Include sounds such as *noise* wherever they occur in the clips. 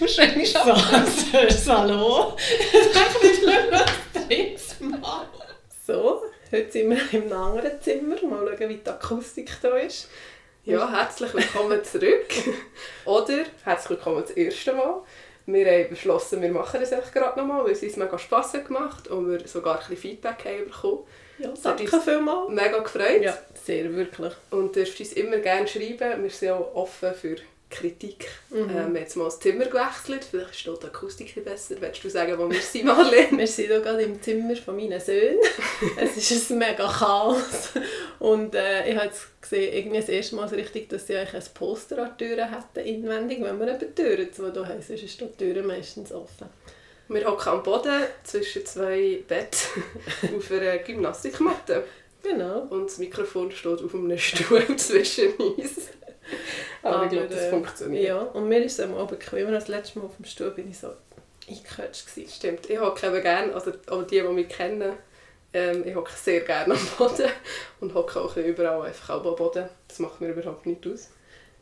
Wahrscheinlich schon. So, hallo. Sag nicht was Drinks mal. So, heute sind wir im anderen Zimmer. Mal schauen, wie die Akustik da ist. Ja, herzlich willkommen zurück. Oder herzlich willkommen das erste Mal. Wir haben beschlossen, wir machen es echt gerade nochmal, weil es uns mega Spass hat gemacht und wir sogar ein bisschen Feedback haben bekommen. Ja, Das hat danke vielmals. Mega gefreut. Ja, sehr wirklich. Und du darfst uns immer gerne schreiben. Wir sind auch offen für Kritik. Mhm. Ähm, wir haben jetzt mal das Zimmer gewechselt. Vielleicht ist dort die Akustik ein besser. Willst du sagen, wo wir sind, Marlene? *laughs* Wir sind hier gerade im Zimmer von meinen Söhnen. *laughs* es ist ein mega Chaos. Und äh, ich habe jetzt gesehen, irgendwie das erste Mal so richtig, dass sie eigentlich ein Poster an die Türen hätten, inwendig, wenn wir eben die Türen zu da haben. Sonst ist die Türen meistens offen. Wir hocken am Boden zwischen zwei Betten *laughs* auf einer Gymnastikmatte. Genau. Und das Mikrofon steht auf einem Stuhl zwischen uns. *laughs* Aber, ich glaube, das funktioniert. Ja, und mir ist es auch bequemer. Das letzte Mal auf dem Stuhl bin ich so eingequetscht. gewesen. Stimmt. Ich hocke eben gerne, also aber die, die mich kennen, ähm, ich hocke sehr gerne am Boden *laughs* und hocke auch überall einfach auch am Boden. Das macht mir überhaupt nicht aus.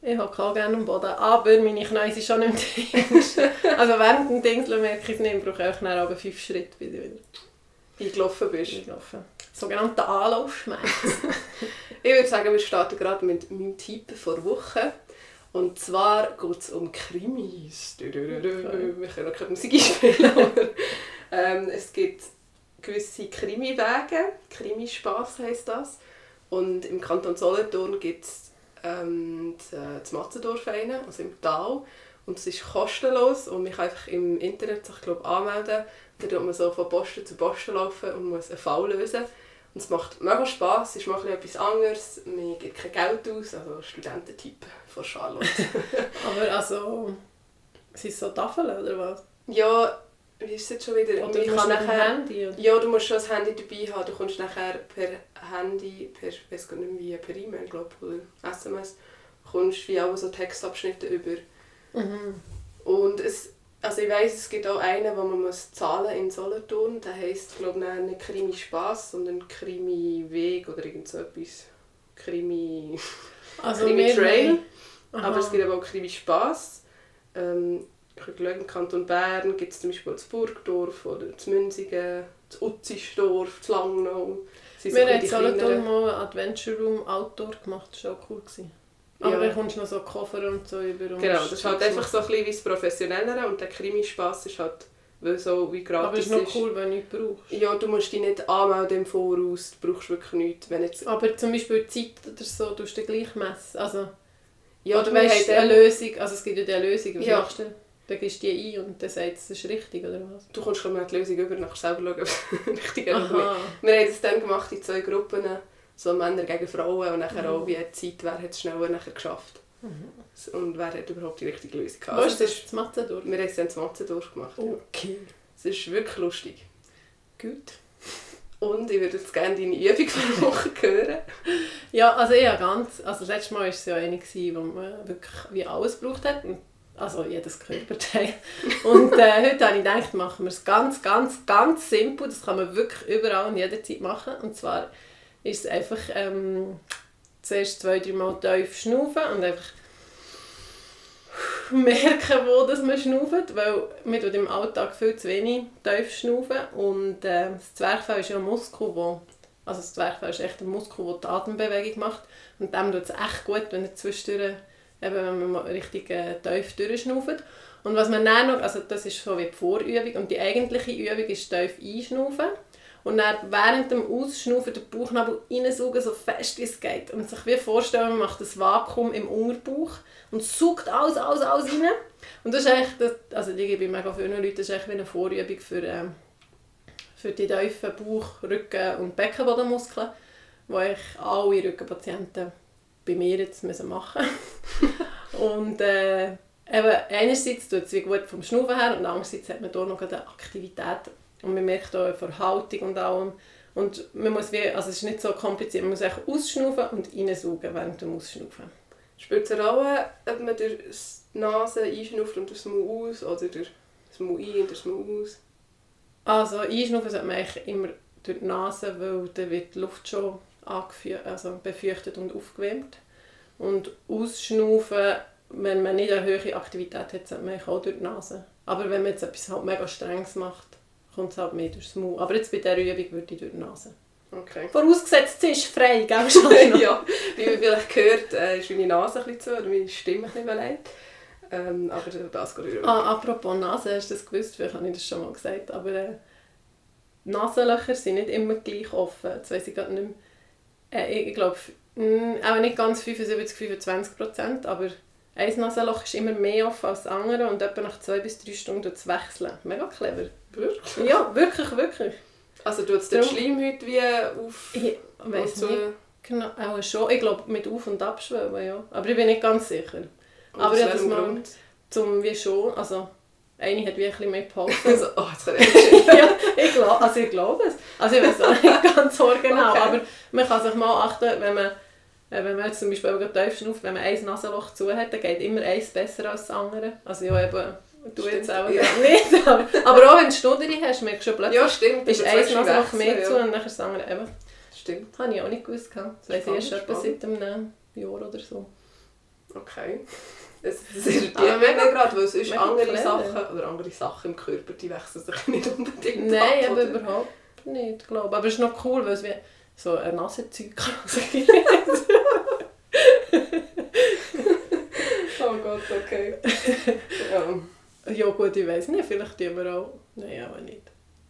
Ich hocke auch gerne am Boden, aber meine Knie sind schon mehr Dings. *laughs* Also während dem Dingseln merke ich es nicht, ich brauche auch nachher aber fünf Schritte, bis ich wieder Eingelaufen bist. eingelaufen Sogenannter Anlaufschmerz. *laughs* Ich würde sagen, wir starten gerade mit meinem Tipp vor Woche. Und zwar geht es um Krimis. Wir können auch keine Musik einspielen, *laughs* aber ähm, es gibt gewisse Krimiwege. Krimispaß heisst das. Und im Kanton Solothurn gibt es ähm, das Matzendorf einen, also im Tal. Und es ist kostenlos und man kann einfach im Internet sich glaub, anmelden. Da tut man so von Posten zu Posten laufen und muss einen Fall lösen. Und es macht mega Spass, es ist mal etwas anderes. Man gibt kein Geld aus, also Studententipp von Charlotte. *laughs* aber also, sind es so Tafeln oder was? ja, wie ist es jetzt schon wieder? Oder musst du dem nachher, Handy? Oder? ja, du musst schon das Handy dabei haben. Du kommst nachher per Handy, per, ich weiß gar nicht wie, per E-Mail glaub, oder SMS, kommst wie auch so Textabschnitte über. Mhm. Und es, also ich weiss, es gibt auch einen, wo man muss zahlen in Solothurn. Der heisst, glaube ich, nicht Krimi Spaß, sondern Krimi Weg oder irgend so etwas. Krimi, Also Krimi Trail. Aber es gibt aber auch Krimi Spaß. Ähm, ich habe geschaut, im Kanton Bern gibt es zum Beispiel das Burgdorf oder das Münzigen, das Utzisdorf, das Langnau. Wir haben in Solothurn mal Adventure Room Outdoor gemacht, das war auch cool. Gewesen. Aber Ja. dann kommst du noch so Koffer und so über. und Genau, das ist halt einfach so ein bisschen wie das Professionellere und der Krimi-Spass ist halt weil so wie machen. Aber gratis es ist noch cool, wenn du nichts brauchst. Ja, du musst dich nicht anmelden im Voraus, du brauchst wirklich nichts. Wenn jetzt, Aber zum Beispiel die Zeit oder so, tust du gleich messen. Also, ja, oder du weißt eine Lösung, also es gibt ja diese Lösung, was Ja. machst du? Dann gibst du die ein und dann sagt es, es ist richtig, oder was? du kommst nicht die Lösung über, nachher selber schauen, ob es *laughs* richtig ist. Wir haben das dann gemacht in zwei Gruppen, so Männer gegen Frauen und nachher Mhm. auch wie Zeit, wer hat es schneller nachher geschafft. Und wer hat überhaupt die richtige Lösung gehabt. Wo Also ist das? Das wir haben es dann zu Mathe durchgemacht. Ja. Okay. Es ist wirklich lustig. Gut. Und ich würde jetzt gerne deine Übung für die Woche *laughs* hören. Ja, also ich habe ganz, also das letzte Mal war es ja eine, wo man wirklich wie alles gebraucht hat. Also jedes Körperteil. *laughs* Und äh, heute habe ich gedacht, machen wir es ganz, ganz, ganz simpel. Das kann man wirklich überall und jederzeit machen. Und zwar ist es einfach ähm, zuerst zwei, drei Mal tief schnaufen und einfach *laughs* merken, wo das man schnauft, weil man tut im Alltag viel zu wenig tief schnaufen und äh, das Zwerchfell ist ja ein Muskel, wo, also das Zwerchfell ist echt ein Muskel, der die Atembewegung macht und dem tut es echt gut, wenn er zwischendurch, eben wenn man mal richtig äh, tief durchschnauft. Und was man dann noch, also das ist so wie die Vorübung und die eigentliche Übung ist tief einschnaufen und dann während dem Ausschnaufen den Bauchnabel reinsaugen, so fest wie es geht. Und sich wie vorstellen, man macht das Vakuum im Unterbauch und saugt alles, alles, alles rein. Und das ist eigentlich, also die gebe ich mega vielen Leuten, das ist eigentlich wie eine Vorübung für, ähm, für die tiefen Bauch-, Rücken- und Beckenbodenmuskeln, die eigentlich alle Rückenpatienten bei mir jetzt müssen machen *laughs* Und äh, eben, einerseits tut es wie gut vom Schnaufen her und andererseits hat man hier noch eine Aktivität und man merkt auch von der Haltung und allem. Und man muss wie, also es ist nicht so kompliziert, man muss einfach ausschnaufen und reinsaugen während dem Ausschnaufen. Spielt es eine Rolle, ob man durch die Nase einschnauft und durch das Maul aus oder durch das Maul ein und durch das Maul aus? Also einschnaufen sollte man eigentlich immer durch die Nase, weil dann wird die Luft schon angefü- also befeuchtet und aufgewärmt. Und ausschnaufen wenn man nicht eine hohe Aktivität hat, sollte man auch durch die Nase. Aber wenn man jetzt etwas halt mega Strenges macht, kommt es halt mehr durchs Maul. Aber jetzt bei dieser Übung würde ich durch die Nase. Okay. Vorausgesetzt, sie ist frei, gell, *laughs* ja, wie man vielleicht gehört, äh, ist meine Nase ein bisschen zu, oder meine Stimme ein bisschen beleidigt. Ähm, aber das geht über. Ah, apropos Nase, hast du das gewusst? Vielleicht habe ich das schon mal gesagt. Aber äh, Nasenlöcher sind nicht immer gleich offen. Jetzt weiss ich gerade nicht mehr. Äh, ich glaube, auch nicht ganz 75, 25 Prozent, aber ein Nasenloch ist immer mehr offen als das andere und etwa nach zwei bis drei Stunden wechseln. Mega clever. Wirklich? Ja, wirklich, wirklich. Also tut es Darum- Schleimhaut wie auf... Ich weiss nicht genau, auch schon. Ich glaube, mit Auf- und Abschwellen, ja. Aber ich bin nicht ganz sicher. und Aber aus ja, das mal- Grund? Zum wie schon, also eine hat wie ein bisschen mehr geholfen. *laughs* Also, oh, jetzt kann ich *laughs* ja, ich glaube, also ich glaube es. Also ich weiß auch nicht *laughs* ganz so genau, Okay. aber man kann sich mal achten, wenn man, äh, wenn man jetzt zum Beispiel tief schnauft, wenn man ein Nasenloch zu hat, dann geht immer eins besser als das andere. Also ja, eben, du Stimmt, jetzt auch ja. *laughs* nicht, aber, auch wenn du Studeri hast, merkst du plötzlich, Ja, stimmt. ist das ein willst du Nasenloch wechseln, mehr ja. zu und dann das andere eben. Stimmt, Das habe ich auch nicht gewusst. Das weiss ich erst etwa seit einem Jahr oder so. okay. Es, irritiert *laughs* Aber mich mega- gerade, weil sonst andere. Sachen, oder andere Sachen im Körper, die wechseln sich *laughs* nicht unbedingt Nein, ab, aber oder? überhaupt nicht, glaube ich. Aber es ist noch cool, weil es wie so ein Nasenzyklus gibt. Oh Gott, okay. Ja. Gut, ich weiß nicht, vielleicht tun wir auch... Nein, aber nicht.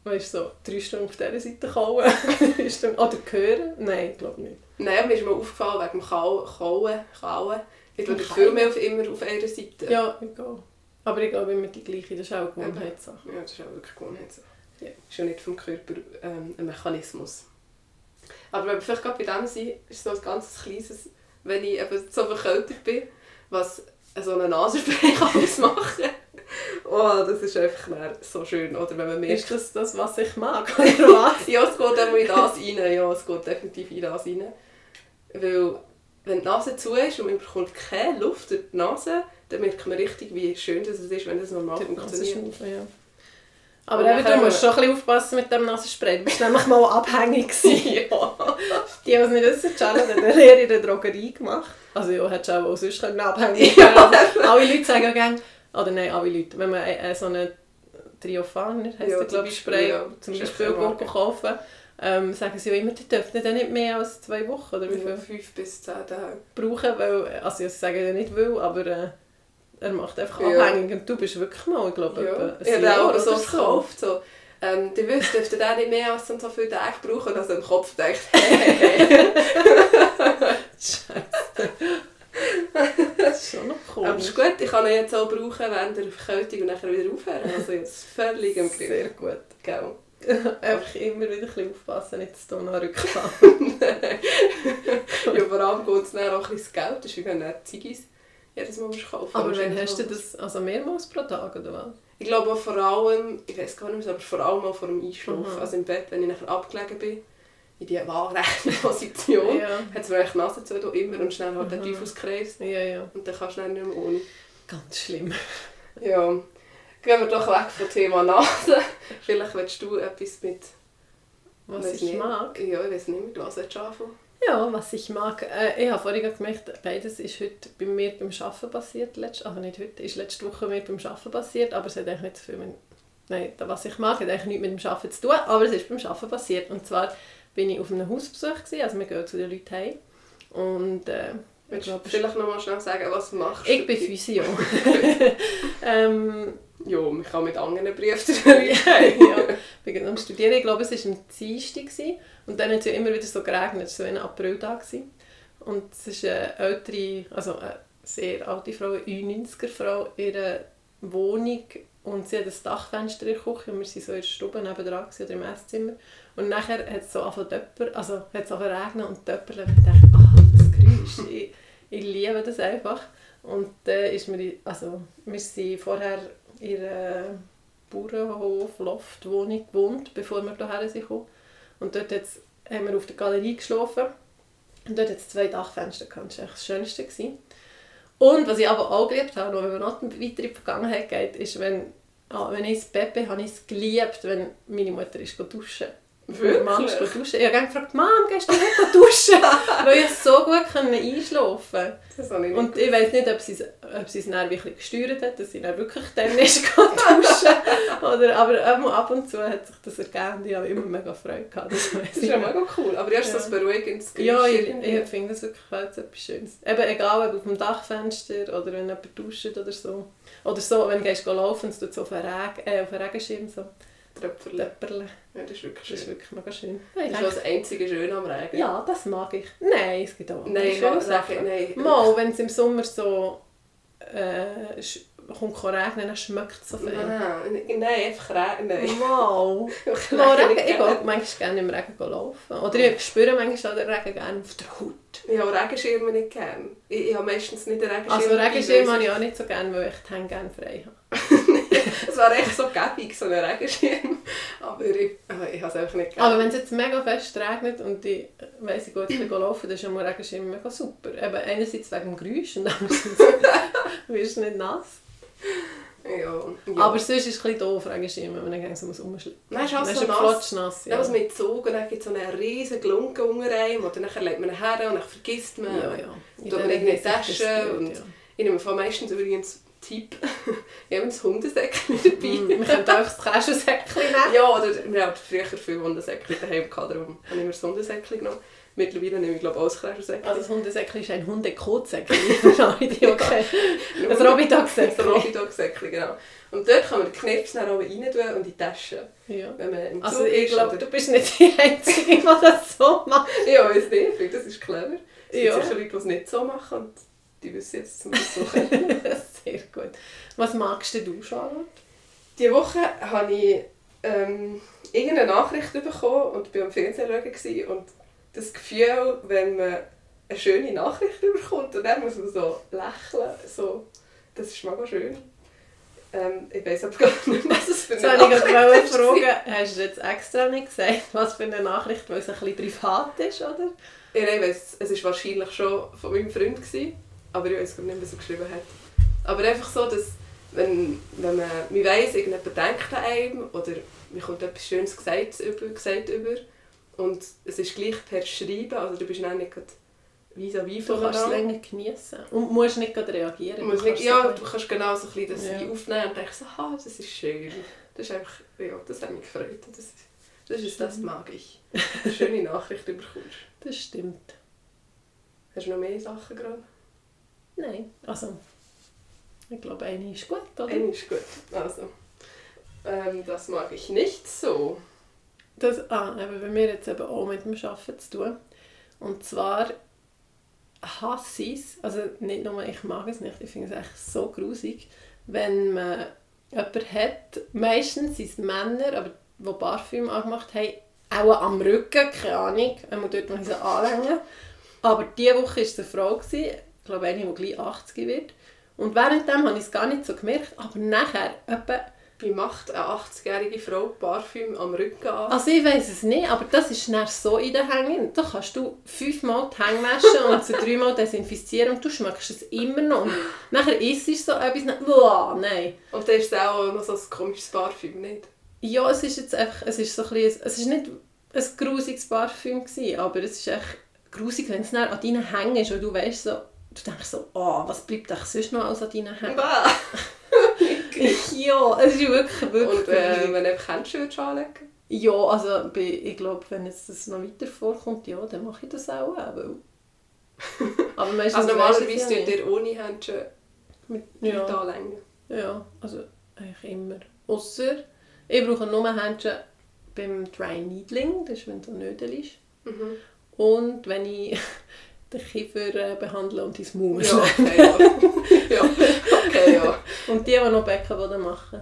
Weißt du, so drei Stunden auf dieser Seite kauen. *laughs* Oder hören? Nein, ich glaube nicht. Nein, mir ist mal aufgefallen wegen dem Kau- Kauen. Kauen. Ich Dem viel mehr auf, immer auf einer Seite. Ja, egal. Aber ich glaube immer die gleiche, das ist auch eine Gewohnheitssache. Ja, das ist auch wirklich Gewohnheitssache. Ja. Ist ja nicht vom Körper ähm, ein Mechanismus. Aber wenn wir vielleicht gerade bei dem sind, ist so ein ganz kleines, wenn ich eben so verkältet bin, was so eine Nasenspray *laughs* kann ausmachen Oh, das ist einfach so schön. Oder wenn man merkt, Ist das das, was ich mag, *laughs* oder was? ja, es geht auch in das rein. Ja, es geht definitiv in das rein. Weil, wenn die Nase zu ist und man bekommt keine Luft durch die Nase, dann merkt man richtig, wie schön das ist, wenn das normal funktioniert. Ja. Aber eben, du musst schon ein bisschen aufpassen mit dem Nasenspray. Du bist nämlich mal abhängig *laughs* gewesen. ja. Die, die es nicht wissen, Charlotte hat eine Lehre in der Drogerie gemacht. Also ja, hättest du auch sonst können abhängig Ja. werden. Alle Leute sagen gerne, oder nein, alle Leute, wenn man äh, so einen Triofaner, heisst Ja, der, glaube ich, Spray, ja. zum Beispiel kaufen, ähm, sagen sie ja immer, die dürfen dann nicht mehr als zwei Wochen oder wie viel Fünf bis zehn Tage. brauchen, weil, also sie sagen ja nicht will, aber äh, er macht einfach Ja. abhängig und du bist wirklich mal, ich glaube, Ja. ein habe Jahr auch oder so gekauft. So. Ähm, du wisst, dürft ihr den nicht mehr als so viele Tage brauchen. Und also im Kopf denkt, *laughs* hey, hey, hey. *laughs* *laughs* *laughs* Das ist schon noch cool. Aber es ist gut, ich kann ihn jetzt auch brauchen während der Verkältung und nachher wieder aufhören. Also jetzt *laughs* völlig im Griff. Sehr gut. Gell? *laughs* Einfach immer wieder ein bisschen aufpassen, nicht zu tun an Rückfall. ja, vor allem geht es dann auch ein bisschen Geld. Das ist wie wenn du Ziggis jedes Mal kaufen Aber wann hast du das, also mehrmals pro Tag oder was? Ich glaube auch vor allem, ich weiß gar nicht mehr, aber vor allem auch vor dem Einschlafen. Mhm. Also im Bett, wenn ich nachher abgelegen bin, in die waagerechte Position, Ja. hat es mir die Nase zu da immer und schnell halt der Mhm. Teufelskreis. Ja, ja. Und dann kannst du dann nicht mehr ohne. Ganz schlimm. Ja. Gehen wir doch weg vom Thema Nase. *laughs* Vielleicht willst du etwas mit... Was ich nicht. mag? Ja, ich weiß nicht, mit was willst du anfangen? Ja, was ich mag. Äh, ich habe vorhin gemerkt, beides ist heute bei mir beim Arbeiten passiert. Letzt, also nicht heute, ist letzte Woche mir beim Arbeiten passiert, aber es hat eigentlich nicht so viel mit... Nein, was ich mag, hat eigentlich nichts mit dem Arbeiten zu tun, aber es ist beim Arbeiten passiert. Und zwar bin ich auf einem Hausbesuch, gewesen, also wir gehen zu den Leuten heim. Und äh, ich Willst du vielleicht noch mal schnell sagen, was du machst? ich bin Physio. *laughs* ähm, Ja, man kann mit anderen Briefen *laughs* *laughs* ja, ja, ich bin am Studieren. Ich glaube, es war am Dienstag. gewesen. Und dann hat es ja immer wieder so geregnet. Es war so ein Apriltag. gewesen. Und es ist eine ältere, also eine sehr alte Frau, eine 90er-Frau, in ihrer Wohnung. Und sie hat ein Dachfenster in der Küche und wir waren so in der Stube nebenan oder im Esszimmer. Und nachher hat es so angefangen also hat es regnen und Töpper. Und ich dachte, ah, das Geräusch, *laughs* ich, ich liebe das einfach. Und dann ist mir, also wir sind vorher in einer Bauernhof, Loftwohnung gewohnt, bevor wir hierher sind. Und dort haben wir auf der Galerie geschlafen. Und dort hat es zwei Dachfenster gehabt. Das war das Schönste. Gewesen. Und was ich aber auch geliebt habe, noch wenn man noch weiter in die Vergangenheit geht, ist, wenn, ah, wenn ich ins Bett bin, habe ich es geliebt, wenn meine Mutter ist duschen Wirklich? Mom ist duschen. Ich habe gefragt, Mom, gehst du nicht *laughs* duschen? Weil ich so gut einschlafen konnte. Das ich Und ich weiß nicht, ob sie es ob sie es dann wirklich gesteuert hat, dass sie dann wirklich dann nicht *laughs* duschen Oder Aber ab und zu hat sich das ergeben ich habe immer mega Freude gehabt. Das, Das ist ja mega cool. Aber erst Ja. das beruhigendes Ja, ich, ich finde das wirklich etwas Schönes. Eben egal, ob auf dem Dachfenster oder wenn jemand duscht oder so. Oder so, wenn du gehst laufen, es tut so auf Regen, äh, auf einen Regenschirm so Tröpferle. Töpperle. Ja, das ist wirklich Das ist schön. wirklich mega schön. Das ist das einzige Schöne am Regen. Ja, das mag ich. Nein, es gibt auch andere Nein, schöne Sachen. nein. Mal, wenn es im Sommer so äh, kommt Regen, dann schmeckt es so viel. Nein, nein, einfach Regen. Nein. Mal. *laughs* Mal Regen Ich gehe manchmal gerne im Regen laufen. Oder ich spüre manchmal auch den Regen gerne auf der Haut. Ich habe Regenschirme nicht gerne. Ich, ich habe meistens nicht einen Regenschirm. Also dabei, Regenschirm weil habe ich auch nicht so gerne, weil ich die Hände gerne frei habe. *laughs* Es wäre echt so gäbig, so ein Regenschirm. Aber ich, ich habe es einfach nicht gerne. Aber wenn es jetzt mega fest regnet und ich weiss, ich gehe jetzt laufen, dann ist ja mal Regenschirm mega super. Eben einerseits wegen dem Geräusch und *laughs* andererseits wirst du nicht nass. ja, ja. Aber sonst ist es ein bisschen doof, Regenschirm, wenn man dann so rumschleppen Nein, ist Dann so er nass. flotschnass. Dann muss man und dann gibt es so einen riesen Glunken unter einem und dann legt man ihn her und dann vergisst man. Ja, ja. In Tut man in die es Tasche und- ja. Ich nehme meistens übrigens Tipp, ich habe ein Hundesäckchen dabei. Mm, Wir können auch das Käsesäckchen *laughs* nehmen. Ja, oder wir haben früher viel Hundesäckchen daheim gehabt, darum habe ich mir das Hundesäckchen genommen. Mittlerweile nehme ich glaube ich auch das Käsesäckchen. Also das Hundesäckchen ist ein Hundekotsäckchen, die *laughs* okay. *laughs* Ein Robidog-Säckchen. Ein Robidog-Säckchen, genau. Und dort kann man den Knips dann oben rein tun und in die Tasche. Ja. Wenn man im Also Zug ich ist glaube, du bist nicht die Einzige, die das so macht. Ja, weiß nicht, ich das ist clever. Es gibt Ja. sicher Leute, die es nicht so machen und die wissen jetzt, so können. *laughs* *laughs* Sehr gut. Was magst denn du, Charlotte? Diese Woche habe ich ähm, irgendeine Nachricht bekommen und war am Fernsehen schauen gewesen und das Gefühl, wenn man eine schöne Nachricht bekommt und dann muss man so lächeln, so, das ist mega schön. Ähm, ich weiß aber gar nicht, was es für eine wollte ich gerade Nachricht fragen, war. hast du jetzt extra nicht gesagt, was für eine Nachricht, weil es ein bisschen privat ist, oder? Ja, ich weiss, es war wahrscheinlich schon von meinem Freund, gewesen, aber ich weiß gar nicht, was er geschrieben hat. Aber einfach so, dass wenn, wenn man, man weiss, irgendjemand denkt an einem oder man kommt etwas Schönes gesagt über, gesagt über und es ist gleich per Schreiben, also du bist dann nicht gerade vis-à-vis Du kannst es länger genießen und musst nicht reagieren. Du musst Du nicht, ja, so- du kannst genau so ein bisschen das Ja. aufnehmen und denkst so, ah, das ist schön. Das ist einfach, ja, das hat mich gefreut. Das, ist- das ist das mag ich. Eine schöne Nachricht bekommst. Das stimmt. Hast du noch mehr Sachen gerade? Nein, also ich glaube, eine ist gut, oder? Eine ist gut. Also, ähm, das mag ich nicht so. Das, ah, eben, bei mir jetzt eben auch mit dem Arbeiten zu tun. Und zwar hasse ich es, also nicht nur ich mag es nicht, ich finde es echt so grusig, wenn man jemanden hat, meistens sind es Männer, aber die Parfüm angemacht haben, auch am Rücken, keine Ahnung, einmal dort, wo ich sie anlänge. Aber diese Woche war es eine Frau, gewesen, glaube eine, die gleich 80 wird. Und währenddem habe ich es gar nicht so gemerkt, aber nachher, etwa Wie macht eine 80-jährige Frau Parfüm am Rücken an? Also ich weiß es nicht, aber das ist dann so in den Hängen. Da kannst du fünfmal die Hänge waschen und sie dreimal desinfizieren und du schmeckst es immer noch. Und nachher isst es so etwas, dann, Uah, nein. Und dann ist es auch noch so ein komisches Parfüm, nicht? Ja, es ist jetzt einfach, es ist so ein bisschen, es ist nicht ein grusiges Parfüm gewesen, aber es ist echt grusig, wenn es dann an deinen Hängen ist und du weißt so, du denkst so, oh, was bleibt eigentlich sonst noch an deinen Hängen? Bah. *laughs* ja, es ist wirklich, wirklich Und äh, wenn du einfach Handschuhe anlegen Ja, also ich glaube, wenn jetzt das noch weiter vorkommt, ja, dann mache ich das auch. auch weil... *laughs* Aber meistens Also normalerweise es tut ihr ohne Handschuhe Mit- ja, anlängen. ja, also eigentlich immer. Ausser, ich brauche nur Händchen beim Dry Needling, das ist, wenn du Nödel ist. Mhm. Und wenn ich den Kiefer äh, behandle und ins Maul Ja, *laughs* okay, ja. ja. Okay, ja. Und die, die noch Beckenboden machen,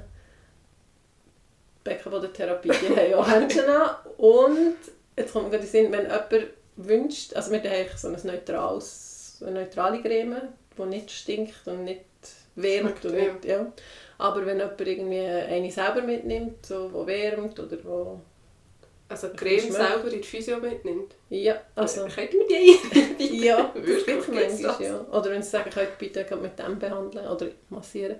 Beckenbodentherapie, die *laughs* haben auch Händchen an. Und jetzt kommt mir gerade in Sinn, wenn jemand wünscht, also wir haben so ein neutrales, eine neutrale Creme, die nicht stinkt und nicht wärmt. Und nicht, ja. Aber wenn jemand irgendwie eine selber mitnimmt, so, die wärmt oder wo... Also die Creme selber in die Physio mitnimmt. Ja, also... Könnten wir die *laughs* Ja, das Wirklich, gibt es manchmal, ja. Oder wenn sie sagen, könnt bitte gerade mit dem behandeln oder massieren.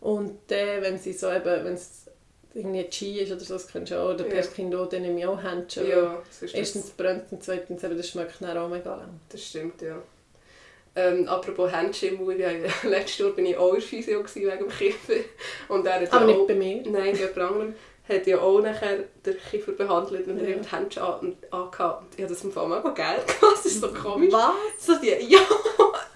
Und dann, wenn sie so eben, wenn es irgendwie Ski ist oder so, das kennst du auch. Oder Ja. Perskindo, dann nehme ich auch Händchen. Ja, Erstens brennt und zweitens eben, das schmeckt dann auch mega lang. Das stimmt, ja. Ähm, apropos Handschimmel, ja, *laughs* letztes Jahr bin ich auch in Physio wegen dem Kiefer. Und er hat Aber ja auch, nicht bei mir. Nein, jemand anderem hat ja auch nachher den Kiefer behandelt und Ja. er hat die Hände an, angehabt. Und ich habe das im Fall mega geil *laughs* das ist so komisch. Was? So die, ja,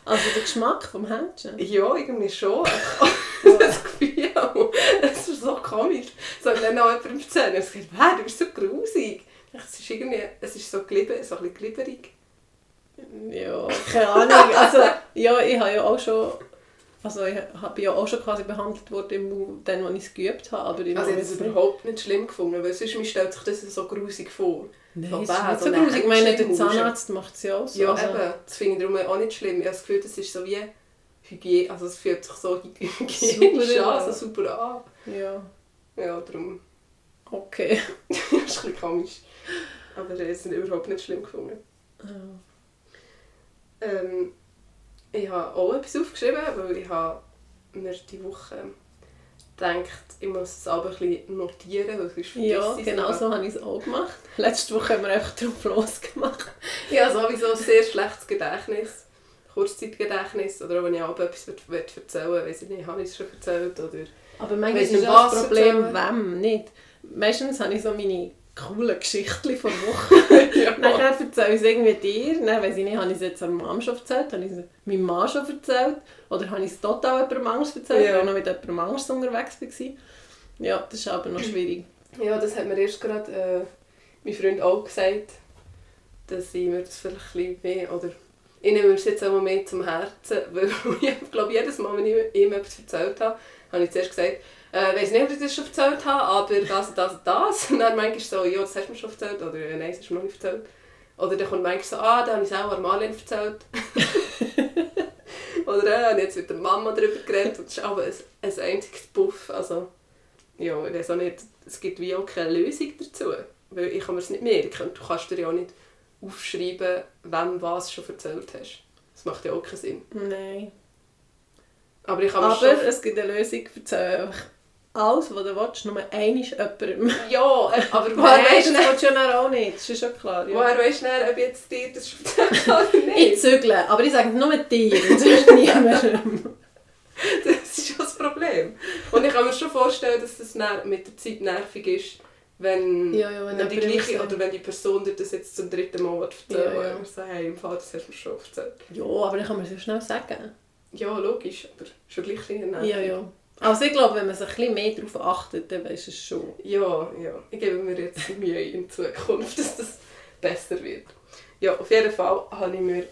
Also der Geschmack vom Händchen? ja, irgendwie schon. *laughs* das Gefühl, es ist so komisch. So, und dann auch jemand erzählen, er sagt, wow, du bist so grusig. Es ist irgendwie, es ist so, gliber, so ein bisschen glibberig. Ja, keine Ahnung. Also, ja, ich habe ja auch schon... Also ich habe ja auch schon quasi behandelt worden, im- dann, als ich es geübt habe. Aber ich Also ich habe es überhaupt nicht schlimm gefunden, weil sonst man stellt sich das so grusig vor. Nein, So es ist nicht so grusig. Ich meine, der Zahnarzt macht es ja auch so. Ja, also, eben. Das finde ich darum auch nicht schlimm. Ich habe das Gefühl, das ist so wie Hygiene. Also es fühlt sich so hygienisch Super, an, ja. so super an. Ja, Ja, darum okay. *laughs* das ist ein bisschen komisch. Aber es ist überhaupt nicht schlimm gefunden. Ja. Ähm, ich habe auch etwas aufgeschrieben, weil ich habe mir die Woche gedacht, ich muss es aber ein bisschen notieren, weil sonst Ja, vergesse es genau so habe ich es auch gemacht. Letzte Woche haben wir einfach drauf losgemacht. *laughs* Ich habe sowieso ein sehr schlechtes Gedächtnis. Kurzzeitgedächtnis. Oder wenn ich auch etwas erzählen will, weiss ich nicht, habe ich es schon erzählt? Oder... Aber manchmal ist das Problem, erzählen. wem nicht. Meistens habe ich so meine coolen Geschichten von Wochen. *laughs* ja. Nachher erzähle ich es irgendwie dir. Dann weiss ich nicht, habe ich es jetzt am Mom schon erzählt, habe ich es meinem Mann schon erzählt. Oder habe ich es total jemandem anders erzählt, Ja. weil ich noch mit jemandem anders unterwegs war. Ja, das ist aber noch schwierig. ja, das hat mir erst gerade äh, mein Freund auch gesagt, dass ich mir das vielleicht ein bisschen mehr, oder ich nehme mir das jetzt auch mehr zum Herzen, *laughs* weil ich glaube, jedes Mal, wenn ich ihm etwas erzählt habe, habe ich zuerst gesagt, äh, ich weiß nicht, ob ich das schon erzählt habe, aber das und das und das. Und dann manchmal so, ja, das hast du mir schon erzählt, oder äh, nein, das hast du mir noch nicht erzählt. Oder dann kommt manchmal so, ah, da habe ich es auch Marlene erzählt. *laughs* oder äh, ich jetzt mit der Mama darüber geredet. Und das ist aber ein, ein einziges Puff. Also, ja, ich weiß auch nicht, es gibt wie auch keine Lösung dazu. Weil ich kann mir es nicht merken. Du kannst dir ja auch nicht aufschreiben, wem was schon erzählt hast. Das macht ja auch keinen Sinn. Nein. Aber ich kann Aber schon... es gibt eine Lösung. Erzähl einfach alles, was du willst, nur einmal jemandem. Ja, äh, aber *laughs* woher weisst du das? willst du ja auch nicht. Das ist schon klar. Ja. woher weisst du ob jetzt dir das habe oder *laughs* Ich nicht? zügle, aber ich sage nur dir sonst *laughs* niemandem. Das ist schon das Problem. Und ich kann mir schon vorstellen, dass das mit der Zeit nervig ist, wenn, Ja, ja, wenn wenn die gleiche oder wenn die Person dir das jetzt zum dritten Mal erzählt. Ja, ja. Und so, hey, im Fall, das hast du mir schon erzählt. Ja, aber dann kann man es ja schnell sagen. Ja, logisch, aber schon gleich ein bisschen nervig. Ja, ja. Also ich glaube, wenn man sich ein bisschen mehr darauf achtet, dann du es schon. Ja, ja. Ich gebe mir jetzt Mühe in Zukunft, *laughs* dass das besser wird. Ja, auf jeden Fall habe ich mir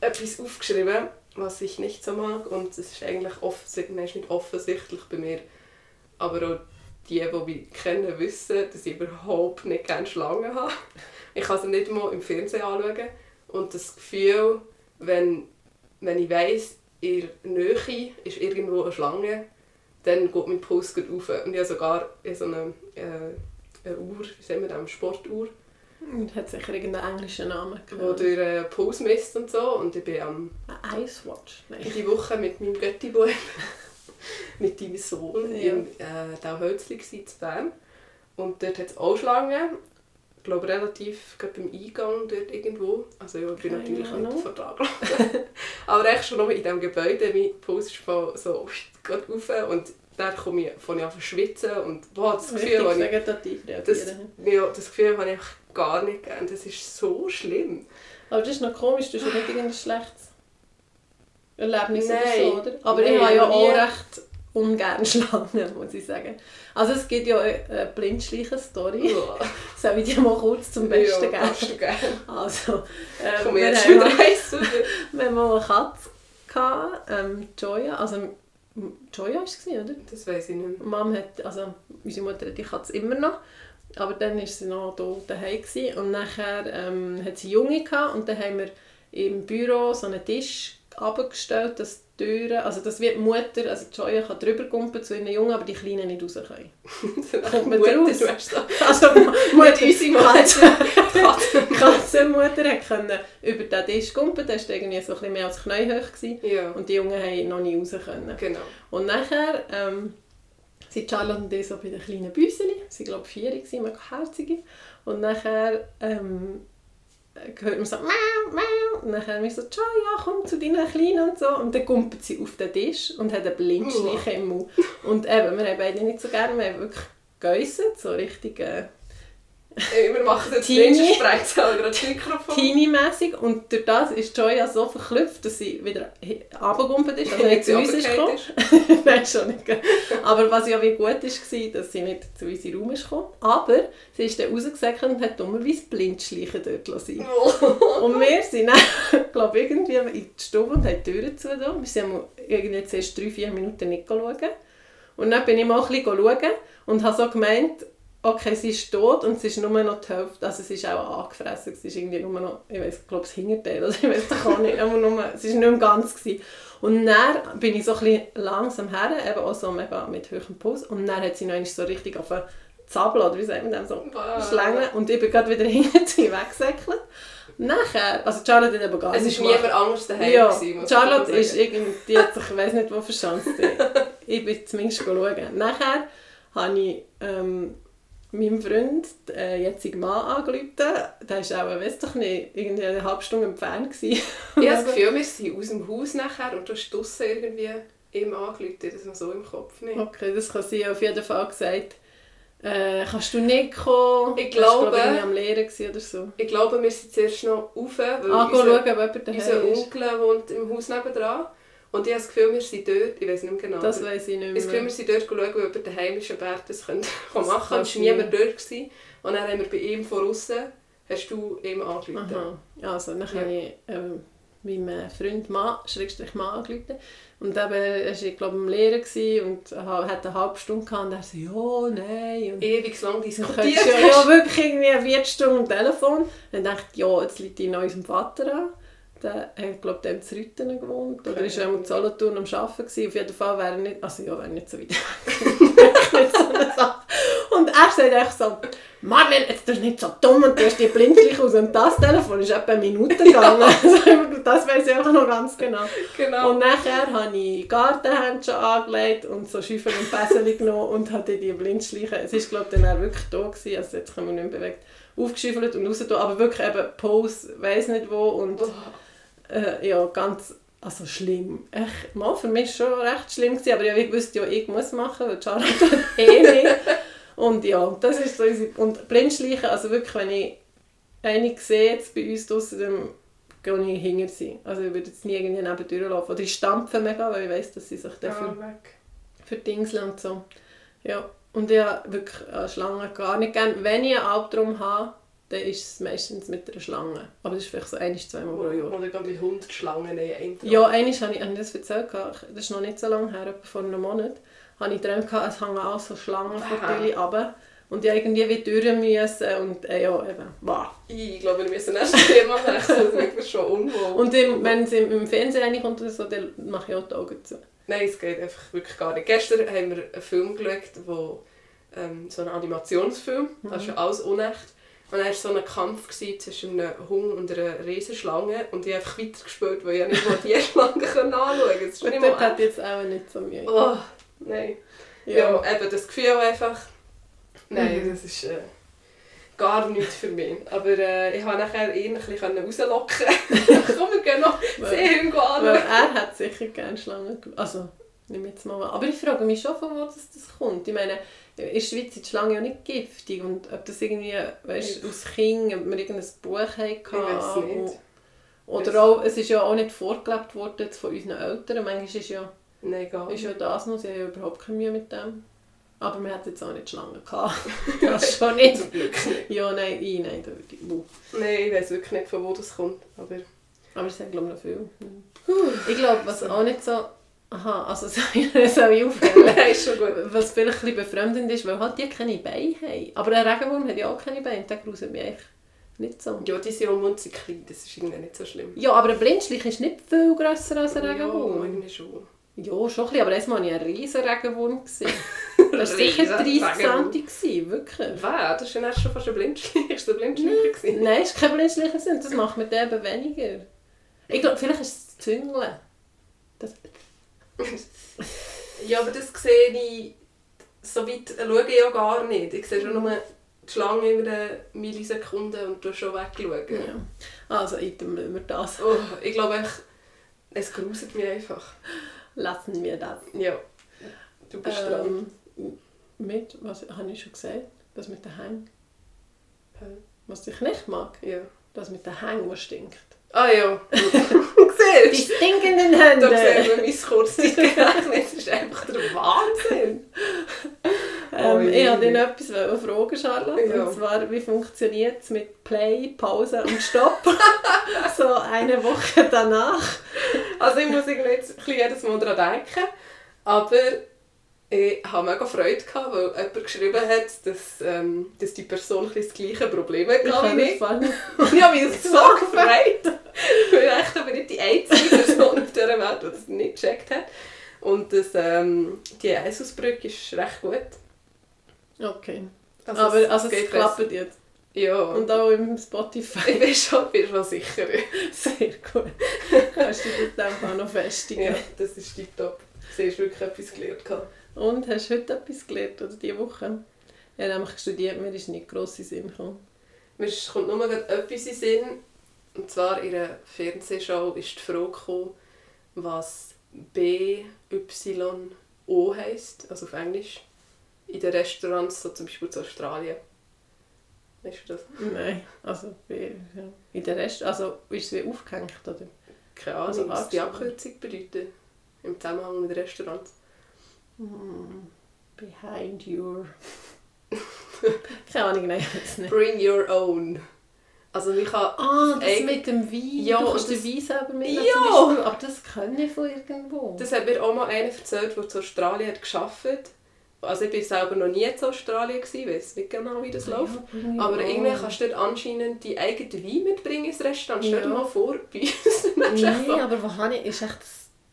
etwas aufgeschrieben, was ich nicht so mag. Und es ist eigentlich offensichtlich, nicht offensichtlich bei mir, aber auch die, die mich kennen, wissen, dass ich überhaupt nicht gerne Schlangen habe. Ich kann sie nicht mal im Fernsehen anschauen. Und das Gefühl, wenn, wenn ich weiss, in der Nähe ist irgendwo eine Schlange, dann geht mein Puls gut rauf. Und ich habe sogar so eine, äh, eine Uhr, wie sagen wir das, eine Sportuhr, Und hat sicher irgendeinen englischen Namen. die durch den Puls misst und so. Und ich bin am, Ein Icewatch? Nein. die Woche mit meinem Götti-Boy, *laughs* mit deinem Sohn, Ja. im äh, gsi zu Bern. Und dort hat es auch Schlangen. Ich glaube relativ gerade beim Eingang dort irgendwo. Also ja, ich bin Keine natürlich nicht Ahnung. vor dran gelaufen. *laughs* Aber echt schon noch in diesem Gebäude, mein Puls ist voll so *laughs* geht rauf und dann komme ich, ich an schwitzen und boah, das Gefühl, ich, vegetativ das, ja, das Gefühl habe ich gar nicht gerne. Das ist so schlimm. Aber das ist noch komisch, du hast ja nicht irgendein schlechtes Erlebnis Nein. oder so, oder? Aber Nein, ich habe ja auch recht ungern Schlangen, muss ich sagen. Also es gibt ja eine Blindschleichen-Story. *laughs* Soll ich dir mal kurz zum Besten ja, geben? gerne. Also, ähm, Komm wir, jetzt haben mal, *laughs* wir haben mal eine Katze, gehabt, ähm, Joya, also Joya war es, oder? Das weiß ich nicht mehr. Mom hat, also unsere Mutter hat die Katze immer noch, aber dann war sie noch hier daheim gewesen. und nachher ähm, hat sie Junge gehabt und dann haben wir im Büro so einen Tisch abgestellt, dass die Türen, also dass wie die Mutter, also die Joya kann drüber kumpen zu ihren Jungen, aber die Kleinen nicht raus können. *laughs* Kommt man *laughs* *laughs* Mutter, raus? du. Also Mutter, Nicht unsere Mutter. Katze- Katzenmutter können über den Tisch kumpen, der war irgendwie so ein bisschen mehr als Knie hoch gewesen. Ja, und die Jungen haben noch nie raus können. genau. Und nachher ähm, sind Charlotte und ich so bei den kleinen Büseli. Sie waren, glaube ich, vier, gewesen, mega herzige. Und nachher ähm, hört man so «Mau, mau». Und nachher mich so «Tja, ja, komm zu deinen Kleinen» und so. Und dann kumpelt sie auf den Tisch und hat einen Blindschleichen im Mund. Und eben, wir haben beide nicht so gerne, wir haben wirklich geäussert, so richtig... Äh, wir machen jetzt Teenie. Sprengt gerade das Mikrofon. Teenie-mässig und durch das ist Joya so verklüpft, dass sie wieder runtergegumpelt ist, also nicht zu uns ist gekommen. *laughs* Nein, schon nicht. Aber was ja wie gut war, dass sie nicht zu uns in den Raum ist gekommen. Aber sie ist dann rausgesäckelt und hat dummerweise Blindschleichen dort lassen. *laughs* Und wir sind dann, *laughs* glaube ich, irgendwie in die Stube und haben die Türen zu. Wir sind irgendwie zuerst drei, vier Minuten nicht schauen. Und dann bin ich mal ein bisschen schauen und habe so gemeint, okay, sie ist tot und sie ist nur noch die Hälfte, also sie ist auch angefressen, sie ist irgendwie nur noch, ich weiß, glaube das Hinterteil, also ich weiß doch auch nicht, aber nur, sie ist nicht mehr ganz gewesen. Und dann bin ich so ein bisschen langsam her, eben auch so mega mit höherem Puls und dann hat sie noch so richtig auf eine Zappel, oder wie sagt man dem, so schlängeln und ich bin gerade wieder *laughs* hinter sie weggesäckelt. Nachher, also Charlotte hat aber gar Es nichts war niemand anders daheim. ja, gewesen, Charlotte ist irgendwie, die hat sich, ich weiß nicht wo verschanzt. ich bin zumindest schauen. Nachher habe ich ähm, meinem Freund, äh, jetzigen Mann, angerufen. Der war auch, weiß doch nicht, irgendwie eine halbe Stunde entfernt. gewesen. Ich habe das Gefühl, wir sind aus dem Haus nachher und du hast draussen irgendwie ihm angerufen, das noch so im Kopf nicht. Okay, das kann sie auf jeden Fall gesagt. Äh, kannst du nicht kommen? Ich glaube- glaub ich, am Lehren oder so. Ich glaube, wir sind zuerst noch rauf, weil Ah, unser, schauen, ob unser ist. Onkel wohnt im Haus nebenan. Und ich habe das Gefühl, wir sind dort, ich weiß nicht mehr genau. Das weiß ich nicht ich habe das Gefühl, mehr. wir sind dort schauen, ob jemand daheim ist, ob er das könnte *laughs* Das machen kann kann. Es war niemand dort. Gewesen. Und dann haben wir bei ihm von außen, hast du ihm angerufen. Also, dann Ja. habe ich ähm, meinem Freund Mann, Schrägstrich Mann angerufen. Und eben, er war, glaube am Lehren und ha- hat eine halbe Stunde gehabt und er so, ja, nein. Und Ewig lang diskutiert. ja, ja wirklich irgendwie eine Viertelstunde am Telefon. Dann dachte ich, ja, jetzt liegt ich noch unserem Vater an. Der hat, glaube ich, in Rütten gewohnt. Oder Okay. ist er am Solothurn am Arbeiten gewesen. Auf jeden Fall wäre er nicht, also ja, wäre nicht so weit weg. Nicht so eine Sache. Und er sagt echt so, Marvin, jetzt bist du nicht so dumm und du hast die blindlich aus. Und das Telefon ist etwa eine Minute *laughs* gegangen. Also, das weiß ich auch noch ganz genau. Genau. Und nachher habe ich Gartenhändchen angelegt und so Schäufel und Päseli *laughs* genommen und hatte die Blindschleichen. Es war glaube ich dann auch wirklich da, gewesen, also jetzt können wir nicht mehr bewegt, aufgeschüffelt und raus aber wirklich eben Pose, weiss nicht wo und äh, ja, ganz, also schlimm. Echt, mal für mich schon recht schlimm gewesen, aber ja, ich wusste ja, ich muss machen, weil Charlotte *laughs* eh nicht. Und ja, das ist so unsere, und Blindschleichen, also wirklich, wenn ich eine sehe jetzt bei uns draussen, dann gehe ich hinter sie. Also ich würde jetzt nie irgendwie neben durchlaufen. Oder ich stampfe mega, weil ich weiss, dass sie sich dafür verdingseln und so. Ja, und ich habe wirklich eine Schlange gar nicht gern. Wenn ich einen Albtraum habe, dann ist es meistens mit einer Schlange. Aber das ist vielleicht so ein, zweimal pro Jahr. Oder gerade wie 100 Schlangen in einem Tag. Ja, einmal habe ich, habe ich das erzählt, das ist noch nicht so lange her, etwa vor einem Monat, habe ich geträumt, es hängen auch so Schlangen von. Tilly runter. Und ich irgendwie wie durch müssen und äh, ja, eben, wow. Ich glaube, wir müssen erst ein Thema wechseln, das wird mir schon unwohl. Und im, wenn es im, im Fernsehen reinkommt oder so, dann mache ich auch die Augen zu. Nein, es geht einfach wirklich gar nicht. Gestern haben wir einen Film geschaut, wo, ähm, so einen Animationsfilm, das ist ja alles unecht. Und dann war so ein Kampf zwischen einem Hund und einer Riesenschlange und ich habe einfach weitergespielt, weil ich ja nicht mal die *laughs* Schlange anschauen konnte. Das Und dort hat jetzt auch nicht so Mühe. Oh, nein. Ja. eben das Gefühl einfach. Nein, Mhm. das ist äh, gar nichts für mich. Aber äh, ich konnte nachher ihn ein bisschen rauslocken. *laughs* Komm, wir gehen noch sehen Weil anschauen. er hat sicher gerne Schlangen. Also, nimm jetzt mal an. Aber ich frage mich schon, von wo das, das kommt. Ich meine, in der Schweiz sind die Schlangen ja nicht giftig. Und ob das irgendwie, weißt aus Kind, ob wir irgendein Buch hatten. Ich nicht. Oder auch, es ist ja auch nicht vorgelebt worden von unseren Eltern. Manchmal ist ja, Nein, ist ja das noch, sie haben ja überhaupt keine Mühe mit dem. Aber wir hatten jetzt auch nicht Schlangen gehabt. *laughs* *laughs* Das schon nicht. Zum Glück nicht. Ja, nein, ich, nein, da würde ich, wuh. Nein, ich weiß wirklich nicht, von wo das kommt. Aber Aber es sind glaube ich noch viel. Ich glaube, was auch nicht so... Aha, also *laughs* soll ich, soll ich aufhören? nein, ist schon gut. Was vielleicht ein bisschen befremdend ist, weil halt die keine Beine haben. Aber ein Regenwurm hat ja auch keine Beine, der gruselt mich eigentlich nicht so. Ja, die sind um uns klein, das ist irgendwie nicht so schlimm. Ja, aber ein Blindschleich ist nicht viel grösser als ein Ja, Regenwurm. irgendwie schon. Ja, schon ein bisschen, aber einmal hatte ich einen riesen Regenwurm. gesehen. *laughs* Das war sicher Riesen 30 Regenwurm. cm, wirklich. Wer? Das war ja schon fast ein *laughs* Blindschleicher. Ist der Blindschleicher gewesen? Nein, es ist kein Blindschleicher, das macht mit dem eben weniger. Ich glaube, vielleicht ist es das Züngeln. Das, *laughs* Ja, aber das sehe ich so weit schaue ich ja gar nicht. Ich sehe schon nur die Schlange in einer Millisekunde und du schon wegschauen. Ja. Also, item wir das. Oh, ich glaube, ich, es gruselt mich einfach. Lassen wir das. Ja, du bist dran. Ähm, mit, was habe ich schon gesagt? Das mit den Hängen. Hä? Was ich nicht mag. Ja. Das mit den Hängen, was stinkt. Ah ja, *laughs* Die siehst du? stinkenden Da Hände! sehen wir mein Kurzzeitgedächtnis. Das ist einfach der Wahnsinn. Ähm, Ui. ich wollte dich noch etwas fragen, Charlotte. Ja. Und zwar, wie funktioniert es mit Play, Pause und Stopp? *laughs* so eine Woche danach. Also ich muss irgendwie jetzt jedes Mal daran denken. Aber ich hatte mega Freude, gehabt, weil jemand geschrieben hat, dass, ähm, dass die Person ein das gleiche Problem hat kann wie ich. *laughs* Und ich habe mich so *laughs* gefreut. Ich echt aber nicht die einzige Person auf dieser Welt, die das nicht gecheckt hat. Und das, ähm, die Jesusbrücke ist recht gut. Okay. Also Aber es- also, es klappt jetzt. Ja. Und auch im Spotify. ich bin schon, bin schon sicher. *laughs* Sehr gut. Kannst du dich dann auch noch festigen. Ja, das ist tiptop. Du hast wirklich etwas gelernt. gehabt. Und hast du heute etwas gelernt oder diese Woche? Ich habe nämlich studiert, mir ist nicht gross in den Sinn gekommen. Mir kommt nur etwas in den Sinn. Und zwar in einer Fernsehshow ist die Frage gekommen, was BYO heisst, also auf Englisch. In den Restaurants, so zum Beispiel in Australien. Weißt du das? Nein, also in der Rest, also ist es wie aufgehängt, oder? Keine Ahnung, Also was die. Abkürzung bedeutet. Im Zusammenhang mit Restaurants. Hm, behind your... *laughs* Keine Ahnung, nein, ich weiß nicht. Bring your own. Also ich kann... Ah, das Eig- mit dem Wein. Ja, du kannst das- den Wein selber mitnehmen Ja! Aber das kann ich von irgendwo. Das hat mir auch mal einer erzählt, der zu Australien hat gearbeitet Also ich war selber noch nie in Australien, gewesen, weiß nicht genau, wie das läuft. Ja, Aber ja. irgendwie kannst du dort anscheinend die eigene Wein mitbringen ins Restaurant. Stell dir Ja. mal vor, bei uns. Nee, aber wo habe ich... Ist echt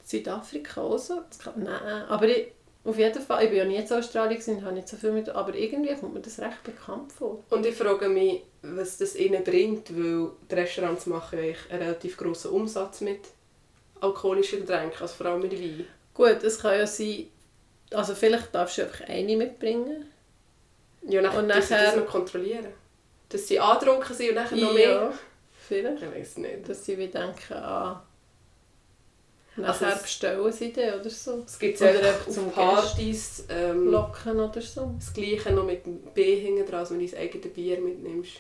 Südafrika auch so? Kann, nein, aber ich, auf jeden Fall, ich bin ja nie in Australien gewesen, habe nicht so viel mit... Aber irgendwie kommt mir das recht bekannt vor. Und ich frage mich, was das ihnen bringt, weil die Restaurants machen eigentlich einen relativ grossen Umsatz mit alkoholischen Getränken, also vor allem mit Wein. Gut, es kann ja sein... Also vielleicht darfst du einfach eine mitbringen. Ja, nachher, Und und nachher... nachher- das noch kontrollieren. Dass sie angetrunken sind und nachher noch mehr. Ja, vielleicht. Ich weiß nicht. Dass sie wie denken, ah... Also Nachher es- bestellen sie den oder so. Es gibt ja auf zum Partys ähm, Locken oder so. das Gleiche noch mit dem B hinten dran, als wenn du dein eigenes Bier mitnimmst.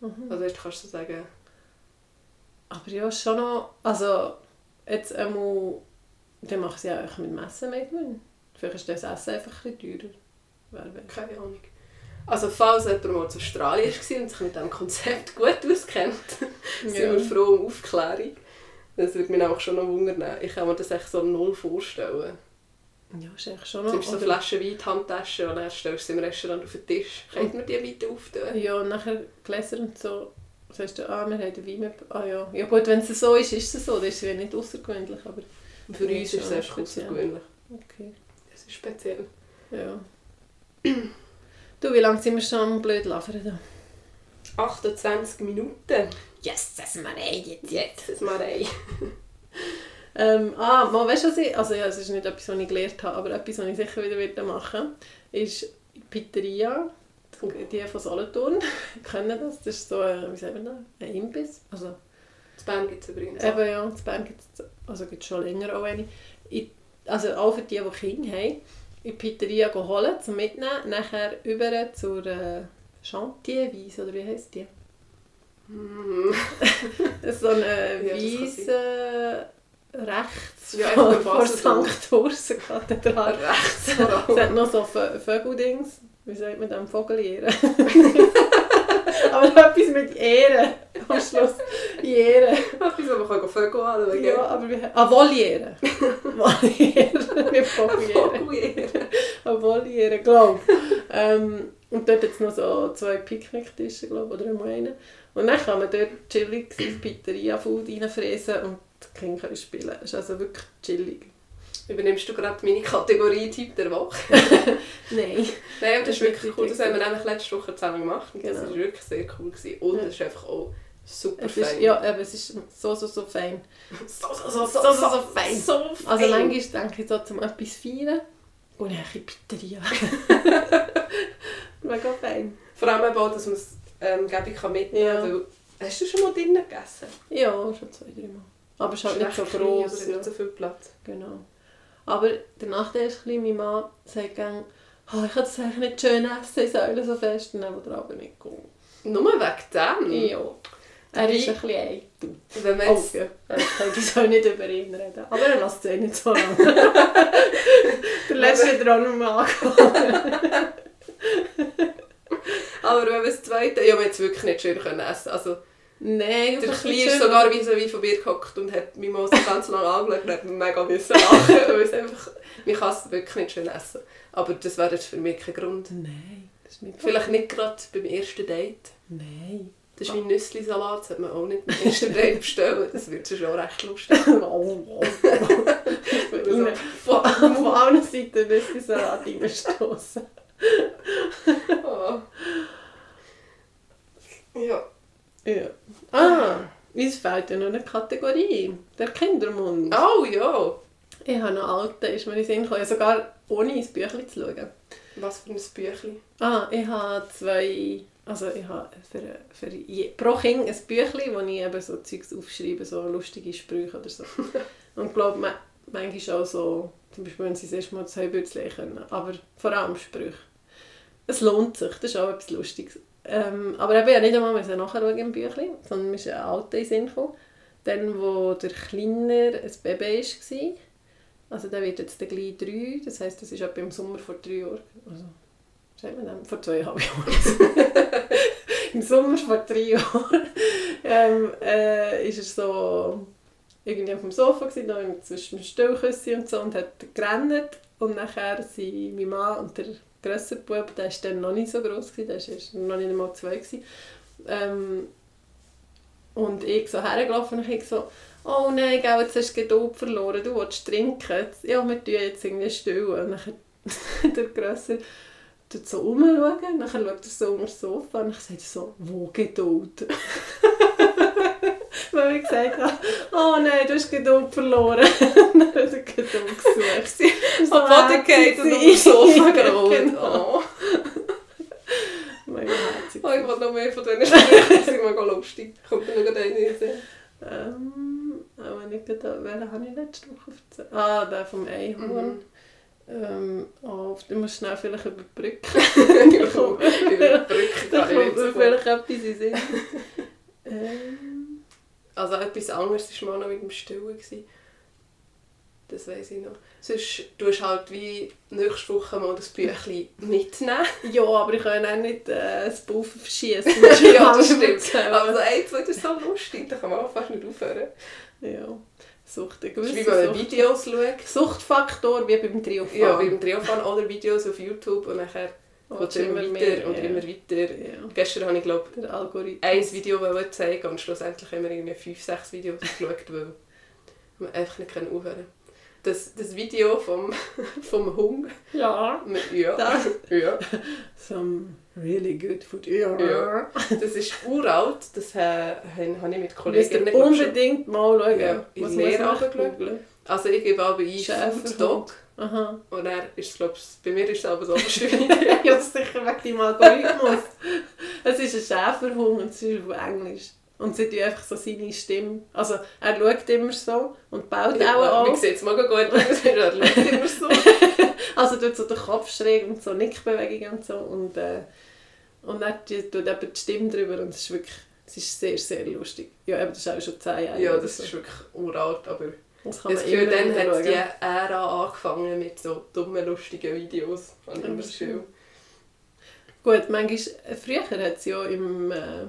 Mhm. Also du kannst so sagen, Aber ja, schon noch... Also, jetzt einmal... Dann machen sie ja auch mit Messen mit. Vielleicht ist das Essen einfach ein bisschen teurer. Wer weiß. keine Ahnung. Also falls jemand mal zu Australien war und sich mit diesem Konzept gut auskennt, *laughs* sind wir froh um Aufklärung. Das würde mich auch schon noch wundern. Ich kann mir das echt so null vorstellen. Ja, ist eigentlich schon Du noch... nimmst so oder- Flaschen Wein in die Handtasche und dann stellst du sie im Restaurant auf den Tisch. Könnt man die weiter auftun? Ja, und nachher Gläser und so... Sagst du, ah, wir haben den Wein mit... Ah ja. Ja gut, wenn es so ist, ist es so. Das ist ja nicht außergewöhnlich, aber... Für uns ist es einfach außergewöhnlich. Okay. Es ist speziell. Ja. du, wie lange sind wir schon am blöd labern da? 28 Minuten. Yes, das sind wir jetzt. Jetzt ist mal rein. *laughs* Ähm, ah, mal, weißt du, was ich... Also ja, es ist nicht etwas, was ich gelernt habe, aber etwas, was ich sicher wieder wieder machen ist Pizzeria. Die von Solothurn *laughs* kennen das. Das ist so ein, wie sagen wir das, ein Imbiss. Also, Das Band gibt es übrigens auch. eben ja, in Bern gibt es also gibt's schon länger auch eine. Ich, also auch für die, die Kinder haben, in die Pizzeria holen, zum Mitnehmen, nachher über zur äh, Chantierwiese, oder wie heisst die? *laughs* Das ist so eine Ja, kann Wiese rechts Ja, vor, vor. St. Ursen-Kathedrale. Rechts vor *laughs* Es hat noch so Vö- Vögeldings. Wie sagt man dem? Vogelieren. *laughs* Aber etwas mit Ehre. Am Schluss. Ehre. Etwas, wo man kann Vögel anschauen Ja, aber wie Ah, Voliere. Voliere. Nicht Vogelieren. Vogel. Eine Voliere, glaube ich. Ähm, und dort hat es noch so zwei Picknicktische, glaube ich, oder einmal einen. Und dann kann man dort chillig ins Pizzeria-Food reinfräsen und die Kinder können spielen. Das ist also wirklich chillig. Übernimmst du gerade meine Kategorie Typ der Woche? *laughs* Nein. Nein, aber das ist wirklich cool. Das haben wir nämlich letzte Woche zusammen gemacht. Und das Genau. war wirklich sehr cool. Gewesen. Und Ja. es ist einfach auch super Es ist, fein. ja, aber es ist so, so, so fein. so, so, so, so, so fein. So fein. Also manchmal denke ich so, zum etwas feiern, Und dann ein Pizzeria. *laughs* Mega fein. Vor allem auch, dass man es ähm, Gabi kann mitnehmen Ja. weil- Hast du schon mal drinnen gegessen? Ja, schon zwei, drei Mal. Aber es ist halt nicht so klein, gross. hat Ja. nicht so viel Platz. Genau. Aber der Nachteil ist, ein bisschen, mein Mann sagt gerne, oh, ich kann das eigentlich nicht schön essen, ich soll so fest, dann will er aber nicht gehen. Nur wegen dem? Ja. Er ist ein bisschen eitel. Wenn man Oh, jetzt, ja. Ich soll nicht über ihn reden. Aber er lässt es eh nicht so lange. *laughs* der letzte hat er auch noch mal angefangen. Aber wenn man das zweite... Ja, man hat es wirklich nicht schön können essen Also, Nein, der Kleine nicht ist sogar wie so wie von mir gehockt und hat mich mal so ganz lange angeschaut und hat mega müssen lachen. *laughs* weil es einfach... Man kann es wirklich nicht schön essen. Aber das wäre jetzt für mich kein Grund. Nein, das ist nicht Vielleicht nicht gerade beim ersten Date. Nein. Das ist wie Nüssli-Salat, das sollte man auch nicht beim ersten Date bestellen. Das wird schon recht lustig. Oh, oh, oh. Von, allen Seiten müsste ich Salat *laughs* reinstossen. Ah. Ja. Ja. Ah, uns fehlt ja noch eine Kategorie. Der Kindermund. Oh ja! Ich habe noch alte, ist mir in den Sinn gekommen, sogar ohne ins Büchlein zu schauen. Was für ein Büchlein. Ah, ich habe zwei, also ich habe für, für je, pro Kind ein Büchlein, wo ich eben so Zeugs aufschreibe, so lustige Sprüche oder so. *laughs* Und ich glaube, ma- manchmal auch so, zum Beispiel wenn sie das erste Mal das Heubürzchen können, aber vor allem Sprüche. Es lohnt sich, das ist auch etwas Lustiges. Ähm, aber eben, musste nicht einmal müssen nachschauen im Büchlein, sondern mir ist ein alter in Sinn gekommen. Dann, wo der Kleiner ein Baby war, also der wird jetzt gleich drei, das heisst, das ist etwa im Sommer vor drei Jahren, also sagt man dann, vor zweieinhalb Jahren. *laughs* Im Sommer vor drei Jahren ähm, äh, ist er so irgendwie auf dem Sofa gewesen, da zwischen dem Stillküsschen und so und hat gerannt. Und nachher sind mein Mann und der grössere Bub, der war dann noch nicht so gross, gewesen, der war noch nicht einmal zwei. Gewesen. Ähm, und ich so hergelaufen und ich so, oh nein, gell, jetzt hast du Geduld verloren, du willst trinken. Ja, wir tun jetzt irgendwie still. Und dann *laughs* der Grösser tut so umschauen, dann schaut er so unter das Sofa und ich sage so, wo Geduld? *laughs* *laughs* Weil ich gesagt habe, oh nein, du hast Geduld verloren. *laughs* dann hat er Geduld gesucht. *laughs* So Am Boden geht und auf dem. Sofa gerollt. Genau. Oh. Mega herzig. oh, ich will noch mehr von diesen Sprüchen, die sind mega lustig. Kommt mir noch eine Sinn. Ähm, aber nicht gerade, welchen habe ich letzte Woche erzählt? Ah, der vom Einhorn. Mhm. Ähm, oh, du musst schnell vielleicht überbrücken. Über die Brücke Da kann ich gut. vielleicht etwas in Sinn. ähm, Also etwas anderes war mal noch mit dem Stillen. gewesen. Das weiss ich noch. Sonst tust du halt wie nächste Woche mal das Büchlein mitnehmen. *laughs* ja, aber ich kann auch nicht äh, das Buff verschießen. *laughs* ja, das stimmt. Aber so ein, zwei, das ist so lustig, da kann man auch fast nicht aufhören. Ja, Sucht, ein Das ist gewisser wie man. Videos schaut. Suchtfaktor wie beim Triofahren. Ja, beim Triofahren oder Videos auf YouTube und nachher geht es immer weiter und ja. immer weiter. Ja, Gestern habe ich glaube ein Video zeigen und schlussendlich haben wir irgendwie fünf, sechs Videos geschaut, weil wir einfach nicht können aufhören das, das Video vom, *laughs* vom Hund. Ja. mit- Ja. Das. *laughs* ja. Some really good food. Ja. Ja. Das ist uralt. Das äh, habe ich mit glaub, schon- unbedingt mal schauen. Ja, in Was muss Lehre? Also ich gebe aber ein. Food Dog. Aha. Und dann ist ich, bei mir ist es aber so ja, das ist sicher wegen deinem Algorithmus. *laughs* es ist ein Schäferhund und es ist auf Englisch. Und sie tun einfach so seine Stimme. Also er schaut immer so und baut auch Ja, Wie auf. sieht es mega gut? *laughs* Er schaut immer so. *laughs* Also tut so den Kopf schräg und so Nickbewegungen und so. Und, äh, und dann tut eben die Stimme drüber und es ist wirklich es ist sehr, sehr lustig. Ja, eben, das ist auch schon 10 Jahre. Ja, das so. ist wirklich uralt, aber das kann das man Gefühl, dann hat die schauen. Ära angefangen mit so dummen, lustigen Videos. Habe ich immer das Gefühl. Gut, manchmal, äh, früher hat es ja im, äh,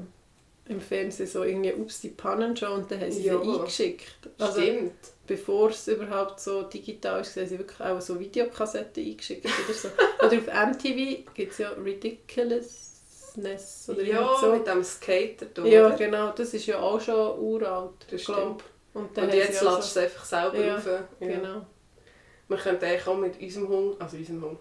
im Fernsehen so irgendwie «Ups, die Pannenshow» und dann haben sie Ja. sie eingeschickt. Also, Stimmt. bevor es überhaupt so digital ist, haben sie wirklich auch so Videokassetten eingeschickt oder so. *laughs* oder auf MTV gibt es ja «Ridiculousness» oder Ja, so. mit dem Skater da. Ja, oder? genau, das ist ja auch schon uralt, Das glaub. Und, dann Und jetzt lässt du es einfach selber Ja, rauf. Ja. Genau. Wir könnten eigentlich auch mit unserem Hund, also unserem Hund,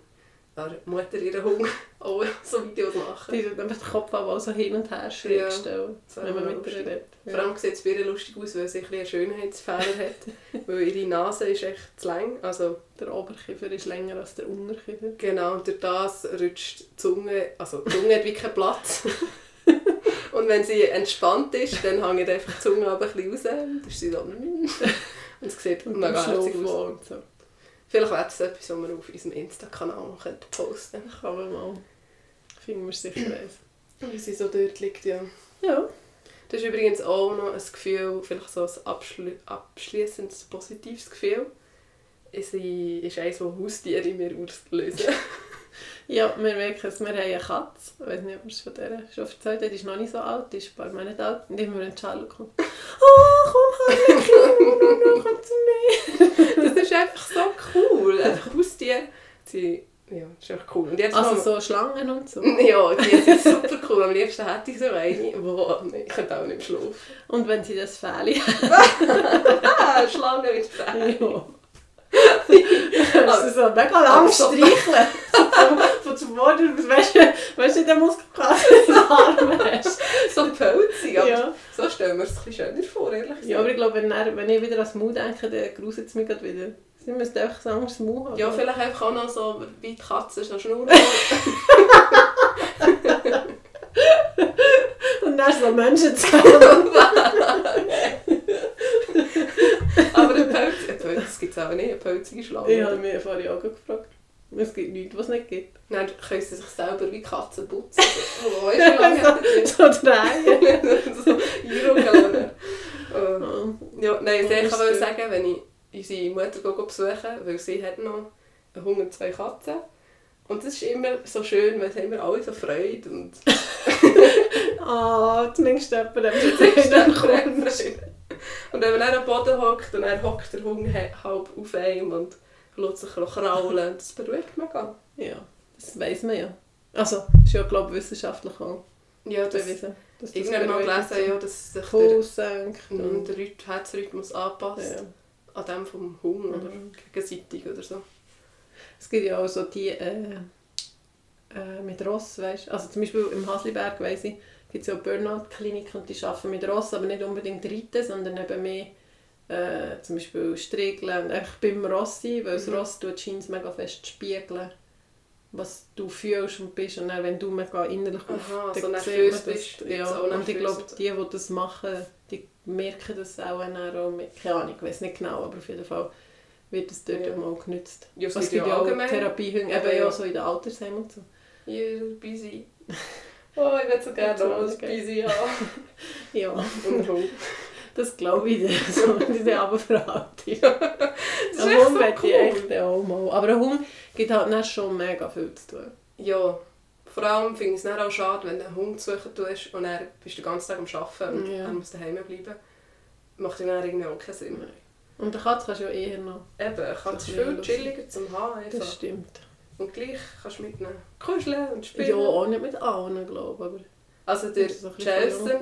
der Mutter ihren Hund *laughs* auch so Videos machen. Die einfach den Kopf aber auch so hin und her schräg Ja. wenn man mit ihr redet. Vor allem sieht es bei ihr lustig aus, weil sie ein einen Schönheitsfehler hat. *laughs* weil ihre Nase ist echt zu lang. Also, Der Oberkiefer ist länger als der Unterkiefer. genau, und durch das rutscht die Zunge, also die Zunge hat wie keinen Platz. *laughs* *laughs* und wenn sie entspannt ist, dann hängt einfach die Zunge aber ein bisschen raus. Dann ist sie so... Und es sieht Und mega herzig aus. so. Vielleicht wäre das etwas, was wir auf unserem Insta-Kanal noch könnten posten Kann man mal. Finden wir sicher eins. Wie sie so dort liegt, ja. Ja. Das ist übrigens auch noch ein Gefühl, vielleicht so ein abschli abschließendes positives Gefühl. Sie ist eines, das Haustiere in mir auslösen. *laughs* Ja, wir merken es, wir haben eine Katze. Ich weiß nicht, ob wir es von der schon erzählt haben. Die ist noch nicht so alt, die ist ein paar Monate alt. Und immer wenn Charlotte kommt, *laughs* «Oh, komm, Harlequin, komm zu mir!» Das ist einfach so cool. Einfach Haustiere. Sie, ja, das ist einfach cool. Und jetzt Also so Schlangen und so. *laughs* Ja, die sind super cool. Am liebsten hätte ich so eine, wo ich könnte auch nicht schlafen. Und wenn sie das Fähli *laughs* hat, Ah, Schlange mit Fell. ja. *laughs* Also so mega lang Aber so- streicheln. *laughs* So von, zum Boden, weißt du, der Muskelkater in den Arm hast. So pelzig, aber Ja. so stellen wir es ein bisschen schöner vor, ehrlich gesagt. ja, aber ich glaube, wenn, er- wenn ich wieder an das Mau denke, dann gruselt es mich gerade wieder. Sie müssen einfach ein anderes Mau haben. Ja, vielleicht einfach auch noch so wie die Katze, so Schnur. *laughs* Und dann so Menschen zusammen. *laughs* aber ein Pelz, ein Pelz gibt es auch nicht, eine pelzige Schlange. Ich habe mich vorhin auch gefragt. Es gibt nichts, was es nicht gibt. Dann können sie sich selber wie Katzen putzen. *laughs* Oh, wie lange hat das *laughs* so drehen. so einruckeln. Oh. Ja. Ja, nein, ich Anders wollte so. sagen, wenn ich unsere Mutter go besuchen weil sie hat noch einen Hund und zwei Katzen. Und das ist immer so schön, weil sie immer alle so Freude und Ah, zumindest jemand, Das ist kommt. Freude. Und wenn man dann am Boden hockt und dann hockt der Hund he- halb auf einem und lässt sich noch kraulen, das beruhigt mega. Ja, das weiss man ja. Also, ist ja, glaube ich, wissenschaftlich auch Ja, das bewiesen. dass das irgendwann mal gelesen, ja, dass sich der, Puls senkt. mm, und- der Rhyth- Herzrhythmus anpasst Ja. an dem vom Hund oder Mhm. gegenseitig oder so. Es gibt ja auch so die äh, äh, mit Ross, weißt Also zum Beispiel im Hasliberg, weiss ich, gibt es ja Burnout-Kliniken und die arbeiten mit Ross, aber nicht unbedingt reiten, sondern eben mehr äh, zum Beispiel striegeln und einfach beim Ross sein, weil das Mhm. Ross tut scheint mega fest spiegeln, was du fühlst und bist und dann, wenn du mega innerlich Aha, so nervös das- bist, Ja, und ich glaube, die, die das machen, die merken das auch, auch mit, keine Ahnung, ich weiß nicht genau, aber auf jeden Fall wird das dort Ja. ja. mal genützt. Ja, es gibt ja ja auch Aber eben ja. ja so in den Altersheimen und so. You're busy. *laughs* Oh, ich will so gerne So, noch ein okay. busy haben. *laughs* Ja, Und Hund. das glaube ich dir, so diese Abendverhaltung. *laughs* Das ist Ein Hund so möchte ich cool. echt auch mal. Aber ein Hund gibt halt dann schon mega viel zu tun. Ja, vor allem finde ich es dann auch schade, wenn du einen Hund suchen tust und dann bist du den ganzen Tag am Arbeiten und Ja. er muss daheim bleiben. Macht ja dann irgendwie auch keinen Sinn. Und eine Katze kannst du ja eher noch. Eben, du Das ist viel chilliger zum Haben Das einfach. stimmt. Und gleich kannst du mit ihnen kuscheln und spielen. Ja, auch nicht mit allen, glaube ich. Aber Also der Das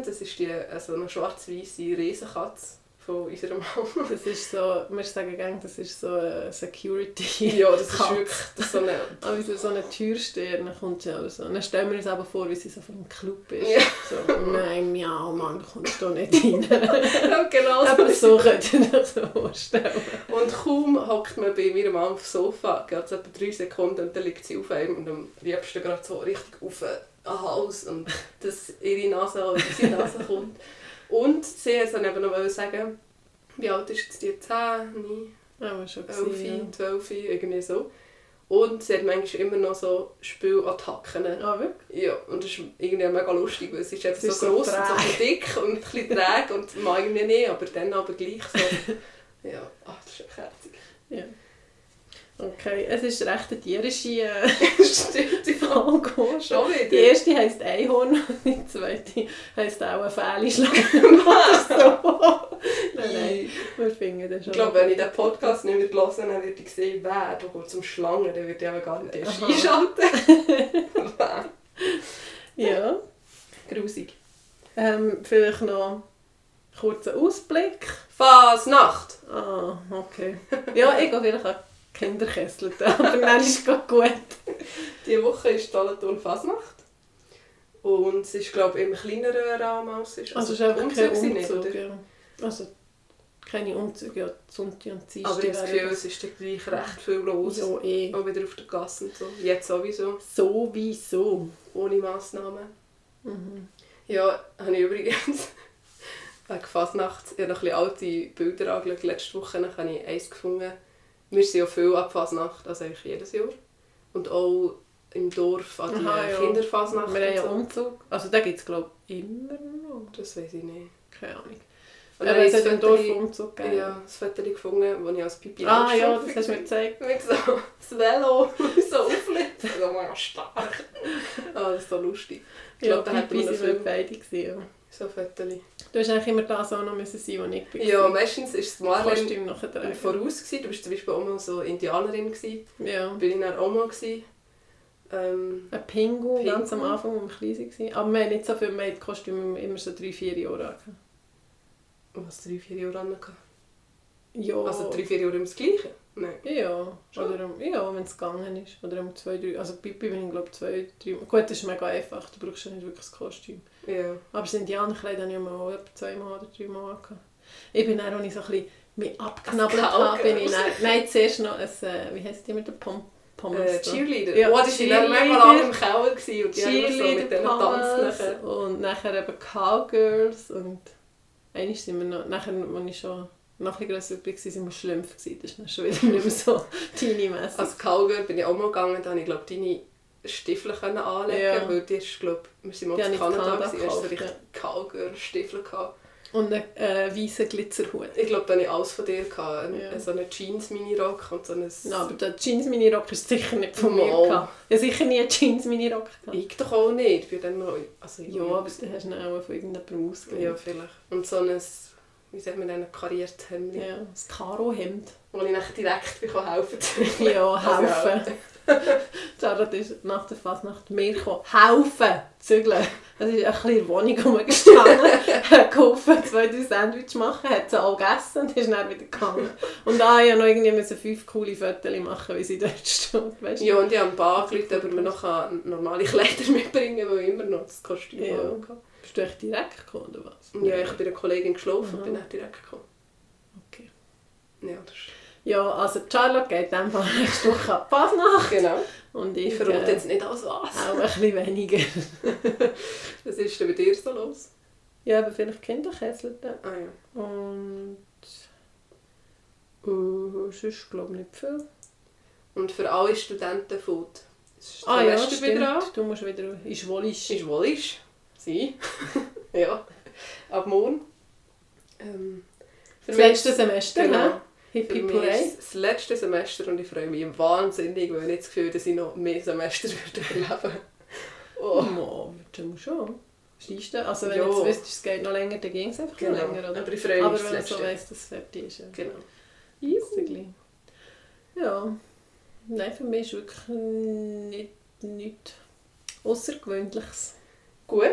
das ist die, also eine schwarz-weiße Riesenkatze von unserer Mama. das ist so, wir sagen gerne, das ist so eine Security. ja, das ist wirklich das so eine... *laughs* Aber so so eine Türsteher, dann kommt sie auch so. Dann stellen wir uns aber vor, wie sie so einem Club ist. Ja. So, nein, miau, Mann, du kommst da nicht rein. *laughs* Ja, genau so. aber so könnt ihr so vorstellen. Und kaum hockt man bei meiner Mama auf dem Sofa, geht es etwa drei Sekunden und dann liegt sie auf einem und am liebsten gerade so richtig auf den Hals und dass ihre Nase an unsere Nase kommt. Und sie hat dann eben noch sagen, wie alt ist jetzt die? 10, 9, Aber schon 11, gesehen. 12, irgendwie so. Und sie hat manchmal immer noch so Spielattacken. Ja. Ah, wirklich? Ja, und das ist irgendwie mega lustig, weil sie ist Sie so gross und so *laughs* dick und ein bisschen träge und mag irgendwie nicht, aber dann aber gleich so. *laughs* Ja, ach, das ist echt herzig. Ja. Okay, es ist recht eine tierische äh, *laughs* Folge schon wieder. Die erste heisst Einhorn *laughs* und die zweite heisst auch eine Fählischlange. *laughs* so. Nein, nein, wir finden das schon. Ich glaube, wenn ich den Podcast nicht mehr höre, dann würde ich sehen, wer da geht zum Schlangen, dann würde ich aber gar nicht erst einschalten. Ja. Grusig. Ähm, vielleicht noch einen kurzen Ausblick. Fasnacht! Ah, okay. Ja, ich gehe vielleicht Kinderkessel, *laughs* aber dann ist es gut. Diese Woche ist Solothurn Fasnacht. Und es ist, glaube ich, im kleineren Rahmen als es ist. Also, es ist einfach kein Umzug nicht, oder? ja. Also keine Umzüge, ja, Sonntag und Dienstag. Aber ich habe das Gefühl, es ist gleich recht viel los. so eh. Auch wieder auf der Gasse und so. Jetzt sowieso. Sowieso. Ohne Massnahmen. Mhm. Ja, habe ich übrigens *laughs* wegen Fasnacht ich habe noch ein bisschen alte Bilder angeschaut. Letzte Woche habe ich eins gefunden. Wir sind ja viel ab Fasnacht, also eigentlich jedes Jahr. Und auch im Dorf an die Aha, ja. Kinderfasnacht. Wir haben ja so. Umzug. Also da gibt es glaube ich immer noch. Das weiß ich nicht. Keine Ahnung. Und Aber dann es hat im das Dorf Umzug gegeben. Ja, das Foto gefunden, das ich als Pipi Ah ja, das hast du mir gezeigt. Mit so *laughs* das Velo so *laughs* auflitzen. So stark. Ah, das ist so lustig. Ich Ja, glaube, da hätten wir Pipi noch viel beide gewesen, ja. So Fotos. Du hast eigentlich immer das auch noch müssen sein, wo ich bin. Ja, meistens war es Marlene tragen. voraus. Gewesen. Du warst zum Beispiel auch mal so Indianerin. Gewesen. Ja. Bin ich dann auch mal. Gewesen. Ähm, Ein Pingu, Pingu. ganz am Anfang, als wir klein waren. Aber wir haben nicht so viel Maid-Kostüme, immer so drei, vier Jahre angehabt. was, drei, vier Jahre an? Ja. Also drei, vier Jahre immer das Gleiche? Nein. Ja, Schon? oder um, ja wenn es gegangen ist. Oder um zwei, drei, also Pipi bin ich glaube zwei, drei Gut, das ist mega einfach, du brauchst ja nicht wirklich das Kostüm. Ja. Aber das Indianerkleid habe ich mal auch etwa zweimal oder dreimal angehabt. Ich bin dann, als ich so ein bisschen mich habe, bin ich dann, nein, zuerst noch ein, äh, wie heisst die mit der Pom Pommes? Äh? Cheerleader. Ja, oh, waren dann mega lange im Keller gewesen und die haben so mit denen tanzen. Und nachher eben Cowgirls und eigentlich sind wir noch, nachher, als ich schon noch ein grösser war, sind wir Schlümpfe. Das ist dann schon wieder *laughs* nicht mehr so teeny-mässig. Als Cowgirl bin ich auch mal gegangen, da habe ich glaube deine Stiefel können anlegen Ja. weil die ist, glaube wir sind mal Die in Kanada, Kanada gewesen, hast du richtig Cowgirl-Stiefel gehabt. Und einen äh, weißen Glitzerhut. Ich glaube, da hatte ich alles von dir. Gehabt. Ein- Ja. So einen Jeans-Mini-Rock und so ein... Ja, aber der Jeans-Mini-Rock ist sicher nicht von mir. Gehabt. Ich habe sicher nie einen Jeans-Mini-Rock gehabt. Ich doch auch nicht. Ich bin dann noch... Also, Ja, aber den hast du dann auch von irgendjemandem ausgegeben. Ja, vielleicht. Und so ein... Wie sagt man, ein kariertes Hemd. Ja, das Karo-Hemd. Wo ich nachher direkt bin helfen *laughs* Ja, Also, helfen. *laughs* Charlotte ist nach der Fasnacht mir. Helfen! Zügeln. Das ist ein bisschen in der Wohnung *laughs* rumgestanden, hat geholfen, zwei, drei Sandwich machen, hat sie auch gegessen und ist dann wieder gegangen. Und da musste ich noch irgendwie müssen fünf coole Fotos machen, wie sie dort steht. Weißt du? Ja, und ich habe ein paar angerufen, ob man noch normale Kleider *laughs* mitbringen kann, weil ich immer noch das Kostüm Ja. hatte. Bist du echt direkt gekommen, oder was? Ja, ich bin einer Kollegin geschlafen und bin dann direkt gekommen. Okay. Ja, das ist... Ja, also Charlotte geht in dem Fall nächste Woche an die Fasnacht. Genau. Und ich, verrate äh, jetzt nicht alles was. auch ein bisschen weniger. *laughs* Was ist denn bei dir so los? Ja, aber vielleicht Kinderkessel. Ah ja. Und äh, sonst glaube ich nicht viel. Und für alle Studenten Food. Ah ja, wieder an. stimmt. Du musst wieder in Schwolisch. Ist wohl ist. Sie. *laughs* ja. Ab morgen. Ähm, für Das letzte Semester, Genau. ne? Hip Für hip das letzte Semester und ich freue mich wahnsinnig, weil ich nicht das Gefühl dass ich noch mehr Semester *laughs* würde überleben Oh, oh. Mo, du schon. Schleist du? Also wenn Ja. du jetzt wüsstest, es geht noch länger, dann ging es einfach Genau. noch länger, oder? Aber ich freue mich Aber wenn man so weiss, dass es fertig ist. Ja. Genau. Easy. Ja. Nein, für mich ist wirklich nicht, nichts Außergewöhnliches. Gut,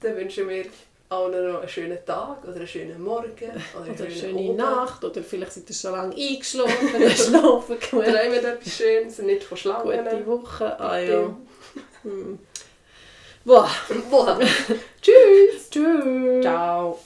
dann wünschen wir allen noch einen schönen Tag oder einen schönen Morgen oder, Oder eine schöne Abend. Nacht. Oder vielleicht seid ihr schon lange eingeschlafen, *laughs* schlafen gut. Träumt etwas Schönes, nicht von Schlangen. Gute Woche. Ah ja. *laughs* Hm. Boah. Boah. Tschüss. Tschüss. Ciao.